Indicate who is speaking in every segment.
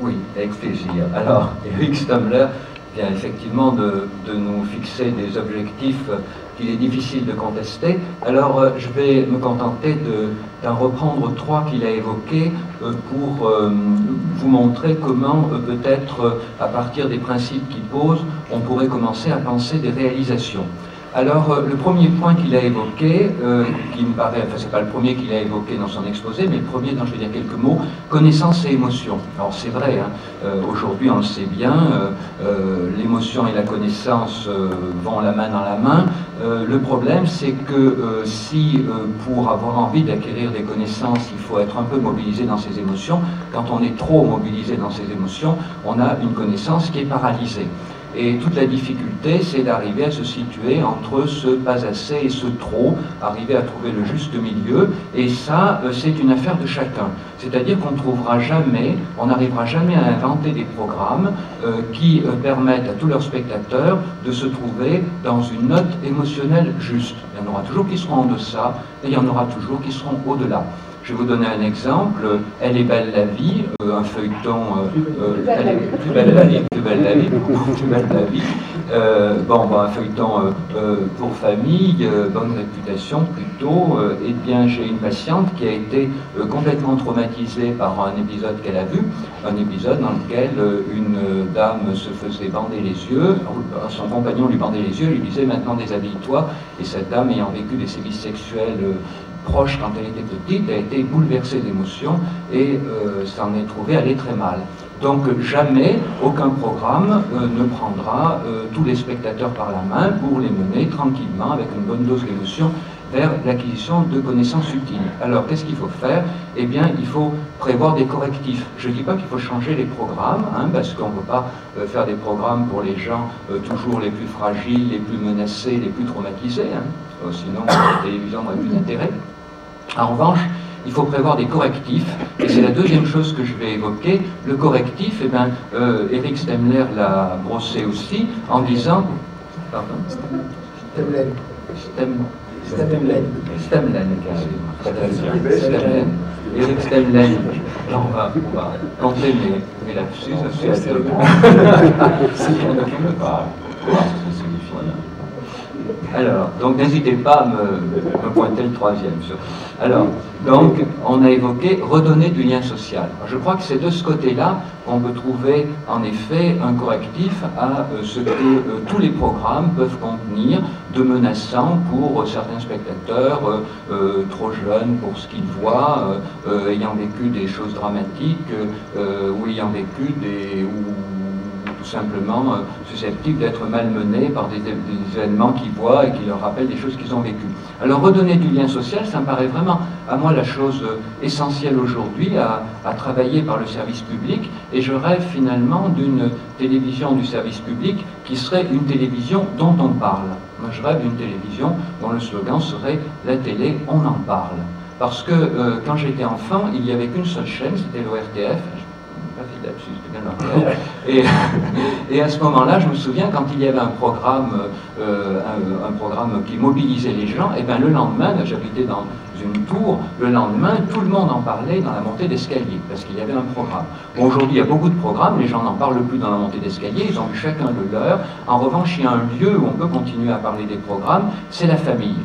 Speaker 1: Oui, avec plaisir. Alors, Eric Stamler vient effectivement de, nous fixer des objectifs qu'il est difficile de contester. Alors, euh, je vais me contenter d'en reprendre trois qu'il a évoqués euh, pour euh, vous montrer comment, peut-être, à partir des principes qu'il pose, on pourrait commencer à penser des réalisations. Alors, euh, le premier point qu'il a évoqué, euh, qui me paraît, enfin, c'est pas le premier qu'il a évoqué dans son exposé, mais le premier dont je vais dire quelques mots, connaissance et émotion. Alors, c'est vrai, hein, euh, aujourd'hui, on le sait bien, l'émotion et la connaissance vont la main dans la main. le problème, c'est que si, pour avoir envie d'acquérir des connaissances, il faut être un peu mobilisé dans ses émotions, quand on est trop mobilisé dans ses émotions, on a une connaissance qui est paralysée. Et toute la difficulté, c'est d'arriver à se situer entre ce pas assez et ce trop, arriver à trouver le juste milieu. Et ça, euh, c'est une affaire de chacun. C'est-à-dire qu'on trouvera jamais, on n'arrivera jamais à inventer des programmes euh, qui euh, permettent à tous leurs spectateurs de se trouver dans une note émotionnelle juste. Il y en aura toujours qui seront en deçà et il y en aura toujours qui seront au-delà. Je vais vous donner un exemple. Elle est belle la vie, euh, un feuilleton. Euh, euh, elle est plus belle la vie, plus belle la vie, plus belle la vie. bon, un feuilleton pour famille, bonne réputation plutôt. eh bien, j'ai une patiente qui a été complètement traumatisée par un épisode qu'elle a vu, un épisode dans lequel une dame se faisait bander les yeux, son compagnon lui bandait les yeux, lui disait maintenant déshabille-toi, et cette dame ayant vécu des sévices sexuels proche quand elle était petite, a été bouleversée d'émotions et euh, s'en est trouvée aller très mal. Donc jamais aucun programme euh, ne prendra euh, tous les spectateurs par la main pour les mener tranquillement avec une bonne dose d'émotion vers l'acquisition de connaissances utiles. Alors qu'est-ce qu'il faut faire? Eh bien il faut prévoir des correctifs. Je ne dis pas qu'il faut changer les programmes, hein, parce qu'on ne peut pas faire des programmes pour les gens toujours les plus fragiles, les plus menacés, les plus traumatisés. Hein. sinon la télévision n'aurait plus d'intérêt. En revanche, il faut prévoir des correctifs, et c'est la deuxième chose que je vais évoquer. Le correctif, eh bien, euh, Eric Stemler l'a brossé aussi en disant. Pardon Stemlen. Stemlen. Stemlen, Stemlen. Eric Stemlen. on va, on va compter mes, mes lapsus, c'est Alors, donc n'hésitez pas à me, pointer le troisième. Alors, donc, on a évoqué redonner du lien social. Je crois que c'est de ce côté-là qu'on peut trouver en effet un correctif à euh, ce que euh, tous les programmes peuvent contenir de menaçants pour euh, certains spectateurs trop jeunes pour ce qu'ils voient, ayant vécu des choses dramatiques ou ayant vécu des simplement euh, susceptibles d'être malmenés par des, événements qu'ils voient et qui leur rappellent des choses qu'ils ont vécues. Alors redonner du lien social, ça me paraît vraiment à moi la chose euh, essentielle aujourd'hui à, travailler par le service public et je rêve finalement d'une télévision du service public qui serait une télévision dont on parle. Moi je rêve d'une télévision dont le slogan serait La télé, on en parle. Parce que euh, quand j'étais enfant, il n'y avait qu'une seule chaîne, c'était l'ORTF, et, à ce moment-là, je me souviens, quand il y avait un programme, euh, un, programme qui mobilisait les gens, et bien le lendemain, j'habitais dans une tour, le lendemain, tout le monde en parlait dans la montée d'escalier, parce qu'il y avait un programme. aujourd'hui, il y a beaucoup de programmes, les gens n'en parlent plus dans la montée d'escalier, ils ont chacun le leur. En revanche, il y a un lieu où on peut continuer à parler des programmes, c'est la famille.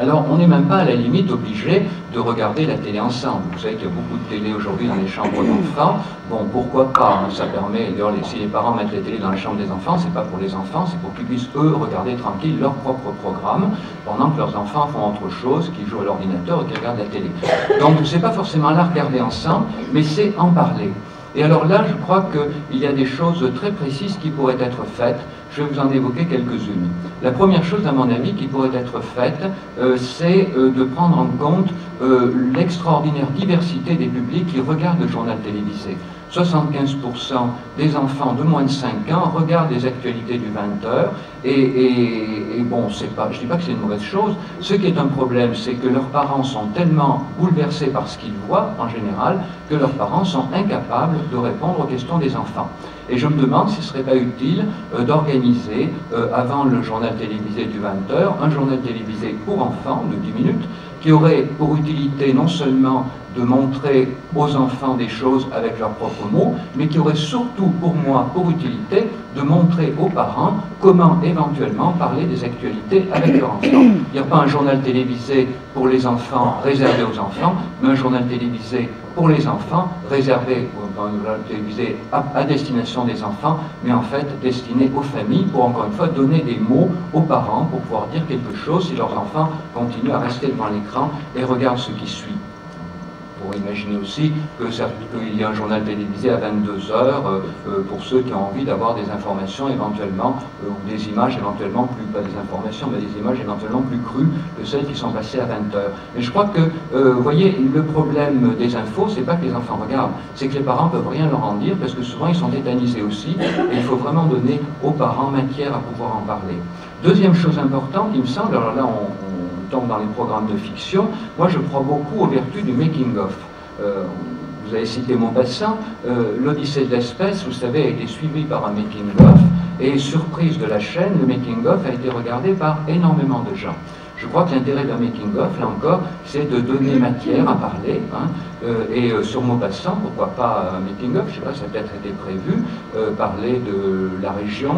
Speaker 1: Alors, on n'est même pas à la limite obligé de regarder la télé ensemble. Vous savez qu'il y a beaucoup de télé aujourd'hui dans les chambres d'enfants. Bon, pourquoi pas hein, Ça permet, d'ailleurs, si les parents mettent la télé dans la chambre des enfants, c'est pas pour les enfants, c'est pour qu'ils puissent, eux, regarder tranquille leur propre programme, pendant que leurs enfants font autre chose, qu'ils jouent à l'ordinateur ou qu'ils regardent la télé. Donc, c'est pas forcément là regarder ensemble, mais c'est en parler. Et alors là, je crois qu'il y a des choses très précises qui pourraient être faites je vais vous en évoquer quelques-unes. La première chose, à mon avis, qui pourrait être faite, euh, c'est euh, de prendre en compte euh, l'extraordinaire diversité des publics qui regardent le journal télévisé. 75% des enfants de moins de 5 ans regardent les actualités du 20h. Et, bon, je ne dis pas que c'est une mauvaise chose. Ce qui est un problème, c'est que leurs parents sont tellement bouleversés par ce qu'ils voient, en général, que leurs parents sont incapables de répondre aux questions des enfants. Et je me demande si ce ne serait pas utile euh, d'organiser, euh, avant le journal télévisé du 20h, un journal télévisé pour enfants de 10 minutes, qui aurait pour utilité non seulement de montrer aux enfants des choses avec leurs propres mots, mais qui aurait surtout pour moi pour utilité de montrer aux parents comment éventuellement parler des actualités avec leurs enfants. Il n'y a pas un journal télévisé pour les enfants réservé aux enfants, mais un journal télévisé pour les enfants réservé journal télévisé à, à, destination des enfants, mais en fait destiné aux familles pour encore une fois donner des mots aux parents pour pouvoir dire quelque chose si leurs enfants continuent à rester devant l'écran et regardent ce qui suit pour imaginer aussi qu'il y a un journal télévisé à 22 heures euh, euh, pour ceux qui ont envie d'avoir des informations éventuellement, euh, ou des images éventuellement plus, pas des informations, mais des images éventuellement plus crues que celles qui sont passées à 20 heures. Mais je crois que, vous voyez, le problème des infos, c'est pas que les enfants regardent, c'est que les parents peuvent rien leur en dire parce que souvent ils sont tétanisés aussi, et il faut vraiment donner aux parents matière à pouvoir en parler. Deuxième chose importante, il me semble, alors là on dans les programmes de fiction, moi je crois beaucoup aux vertus du making-of. Euh, vous avez cité Maupassant, euh, l'Odyssée de l'espèce, vous savez, a été suivi par un making-of, et surprise de la chaîne, le making-of a été regardé par énormément de gens. Je crois que l'intérêt d'un making-of, là encore, c'est de donner matière à parler. Hein, euh, et sur Maupassant, pourquoi pas un making-of, je ne sais pas, ça a peut-être été prévu, parler de la région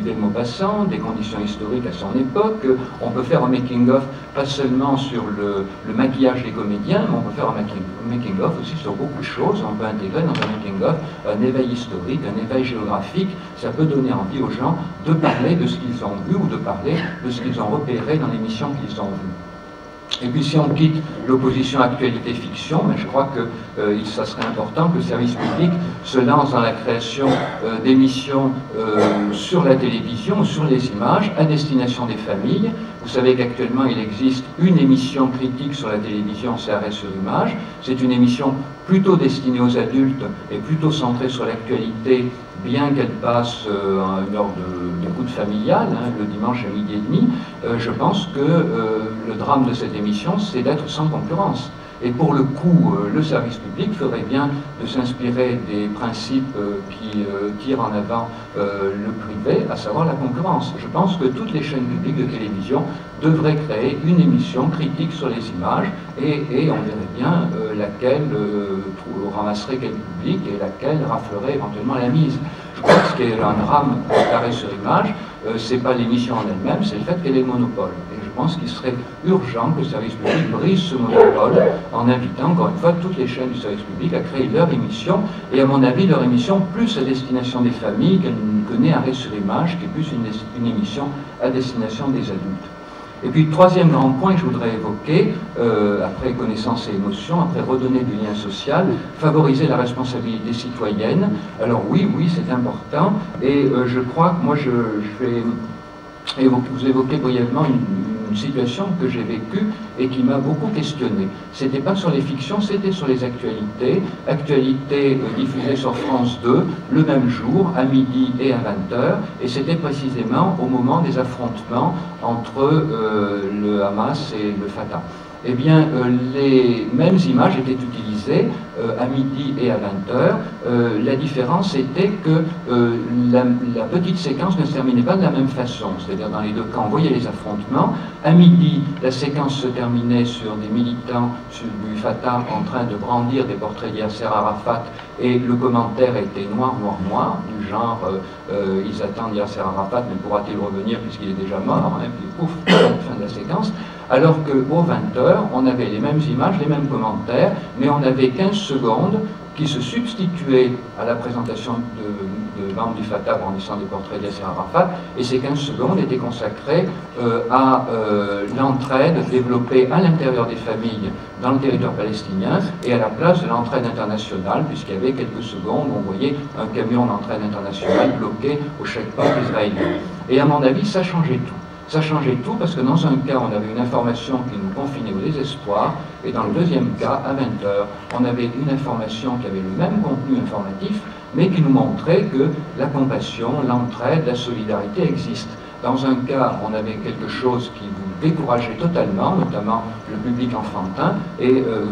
Speaker 1: où de Maupassant, des conditions historiques à son époque. On peut faire un making-of pas seulement sur le, maquillage des comédiens, mais on peut faire un making-of aussi sur beaucoup de choses. On peut intégrer dans un making-of un éveil historique, un éveil géographique. Ça peut donner envie aux gens de parler de ce qu'ils ont vu ou de parler de ce qu'ils ont repéré dans l'émission qu'ils ont vue. Et puis si on quitte l'opposition actualité-fiction, mais je crois que euh, ça serait important que le service public se lance dans la création euh, d'émissions euh, sur la télévision, sur les images, à destination des familles. Vous savez qu'actuellement il existe une émission critique sur la télévision, c'est Arrêt sur image. C'est une émission plutôt destinée aux adultes et plutôt centrée sur l'actualité bien qu'elle passe euh, une heure d'écoute familiale, hein, le dimanche à midi et demi, euh, je pense que euh, le drame de cette émission, c'est d'être sans concurrence. Et pour le coup, le service public ferait bien de s'inspirer des principes qui tirent en avant le privé, à savoir la concurrence. Je pense que toutes les chaînes publiques de télévision devraient créer une émission critique sur les images et, on verrait bien laquelle ramasserait quel public et laquelle raflerait éventuellement la mise. Je crois que ce qui est un drame carré sur image, euh, c'est pas l'émission en elle-même, c'est le fait qu'elle est monopole. Et je pense qu'il serait urgent que le service public brise ce monopole en invitant encore une fois toutes les chaînes du service public à créer leur émission, et à mon avis leur émission plus à destination des familles qu'elle ne connaît arrêt sur image, qui est plus une émission à destination des adultes. Et puis, troisième grand point que je voudrais évoquer, euh, après connaissance et émotion, après redonner du lien social, favoriser la responsabilité citoyenne. Alors oui, oui, c'est important. Et euh, je crois que moi, je, je vais vous évoquer brièvement une, une situation que j'ai vécue et qui m'a beaucoup questionné. C'était pas sur les fictions, c'était sur les actualités. Actualités euh, diffusées sur France 2 le même jour, à midi et à 20h, et c'était précisément au moment des affrontements entre euh, le Hamas et le Fatah eh bien, euh, les mêmes images étaient utilisées euh, à midi et à 20h. Euh, la différence était que la, petite séquence ne se terminait pas de la même façon. C'est-à-dire, dans les deux cas, on voyait les affrontements. À midi, la séquence se terminait sur des militants du Fatah en train de brandir des portraits d'Yasser Arafat et le commentaire était noir, noir, noir, du genre ils attendent Yasser Arafat, mais pourra-t-il revenir puisqu'il est déjà mort Et hein, puis pouf, fin de la séquence alors qu'aux 20h, on avait les mêmes images, les mêmes commentaires, mais on avait 15 secondes qui se substituaient à la présentation de, membres du Fatah brandissant des portraits d'Yasser Arafat, et ces 15 secondes étaient consacrées euh, à euh, l'entraide développée à l'intérieur des familles dans le territoire palestinien et à la place de l'entraide internationale, puisqu'il y avait quelques secondes où on voyait un camion d'entraide internationale bloqué au checkpoint israélien. Et à mon avis, ça changeait tout. Ça changeait tout parce que dans un cas, on avait une information qui nous confinait au désespoir, et dans le deuxième cas, à 20h, on avait une information qui avait le même contenu informatif, mais qui nous montrait que la compassion, l'entraide, la solidarité existent. Dans un cas, on avait quelque chose qui vous décourager totalement, notamment le public enfantin, et euh,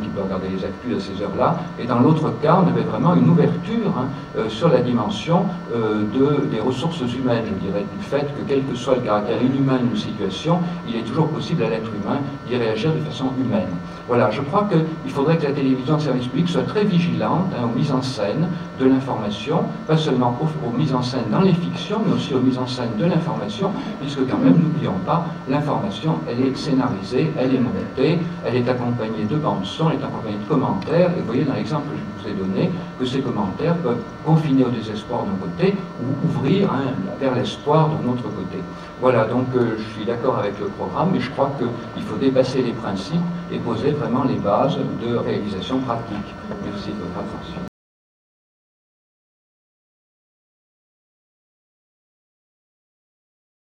Speaker 1: qui peut regarder les actus à ces heures-là, et dans l'autre cas, on avait vraiment une ouverture hein, euh, sur la dimension euh, de, des ressources humaines, je dirais, du fait que quel que soit le caractère inhumain d'une situation, il est toujours possible à l'être humain d'y réagir de façon humaine. Voilà, je crois qu'il faudrait que la télévision de service public soit très vigilante hein, aux mises en scène de l'information, pas seulement aux, mises en scène dans les fictions, mais aussi aux mises en scène de l'information, puisque quand même, n'oublions pas, l'information, elle est scénarisée, elle est montée, elle est accompagnée de bandes son, elle est accompagnée de commentaires, et vous voyez dans l'exemple que je vous ai donné, que ces commentaires peuvent confiner au désespoir d'un côté ou ouvrir hein, vers l'espoir d'un autre côté. Voilà, donc euh, je suis d'accord avec le programme, mais je crois qu'il faut dépasser les principes et poser vraiment les bases de réalisation pratique. Merci de votre attention.